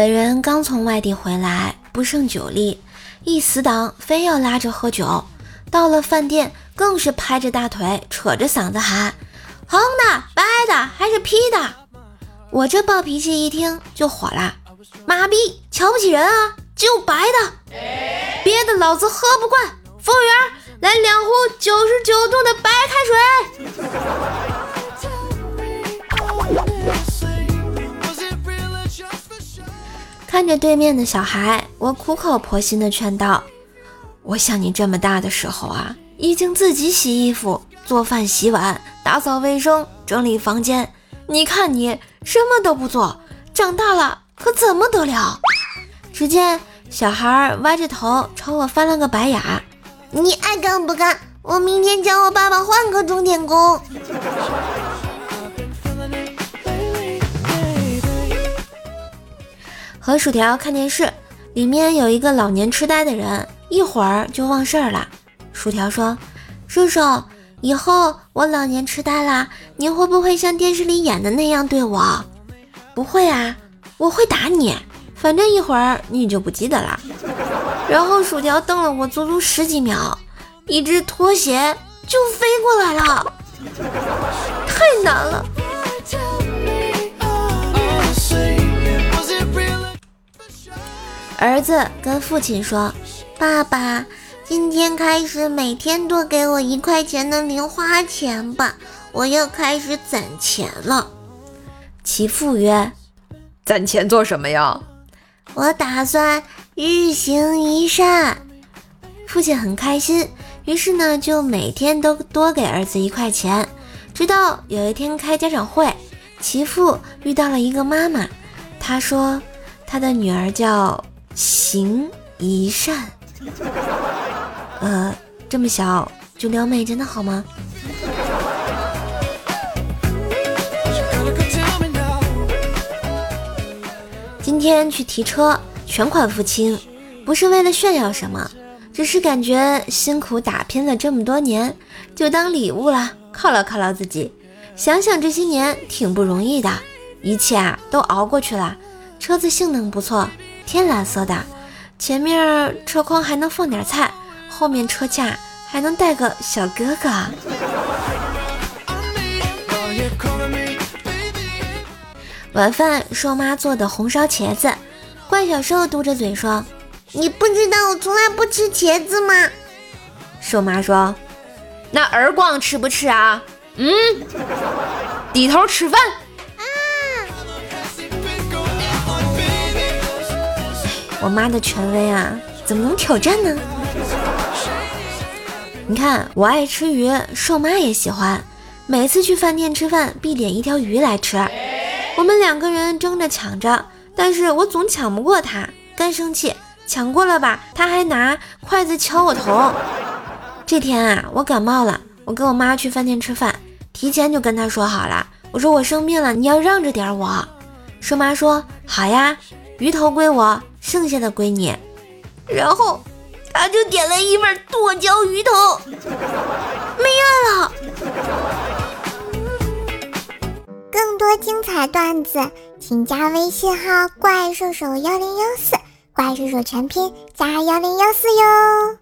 本人刚从外地回来，不胜酒力，一死党非要拉着喝酒。到了饭店，更是拍着大腿，扯着嗓子喊：“红的、白的还是啤的？”我这暴脾气一听就火了：“妈逼，瞧不起人啊！就白的，别的老子喝不惯。服务员，来两壶九十九度的白开水。”看着对面的小孩，我苦口婆心的劝道。我像你这么大的时候啊，已经自己洗衣服、做饭、洗碗、打扫卫生、整理房间。你看你什么都不做，长大了可怎么得了？只见小孩歪着头朝我翻了个白眼：“你爱干不干？我明天叫我爸爸换个钟点工。”和薯条看电视，里面有一个老年痴呆的人。一会儿就忘事儿了。薯条说：“叔叔，以后我老年痴呆了，你会不会像电视里演的那样对我？”“不会啊，我会打你。反正一会儿你就不记得了。”然后薯条瞪了我足足十几秒，一只拖鞋就飞过来了，太难了。儿子跟父亲说。爸爸，今天开始每天多给我一块钱的零花钱吧，我要开始攒钱了。其父曰：“攒钱做什么呀？”我打算日行一善。父亲很开心，于是呢就每天都多给儿子一块钱。直到有一天开家长会，其父遇到了一个妈妈，他说他的女儿叫行一善。呃，这么小就撩妹，真的好吗？今天去提车，全款付清，不是为了炫耀什么，只是感觉辛苦打拼了这么多年，就当礼物了，犒劳犒劳自己。想想这些年挺不容易的，一切啊都熬过去了。车子性能不错，天蓝色的。前面车筐还能放点菜，后面车架还能带个小哥哥。晚饭瘦妈做的红烧茄子，怪小瘦嘟着嘴说：“你不知道我从来不吃茄子吗？”瘦妈说：“那儿光吃不吃啊？嗯，低头吃饭。”我妈的权威啊，怎么能挑战呢？你看我爱吃鱼，瘦妈也喜欢，每次去饭店吃饭必点一条鱼来吃。我们两个人争着抢着，但是我总抢不过她，干生气。抢过了吧，她还拿筷子敲我头。这天啊，我感冒了，我跟我妈去饭店吃饭，提前就跟她说好了，我说我生病了，你要让着点我。瘦妈说好呀，鱼头归我。剩下的归你，然后他就点了一份剁椒鱼头，没爱了。更多精彩段子，请加微信号“怪兽手幺零幺四”，怪兽手全拼加幺零幺四哟。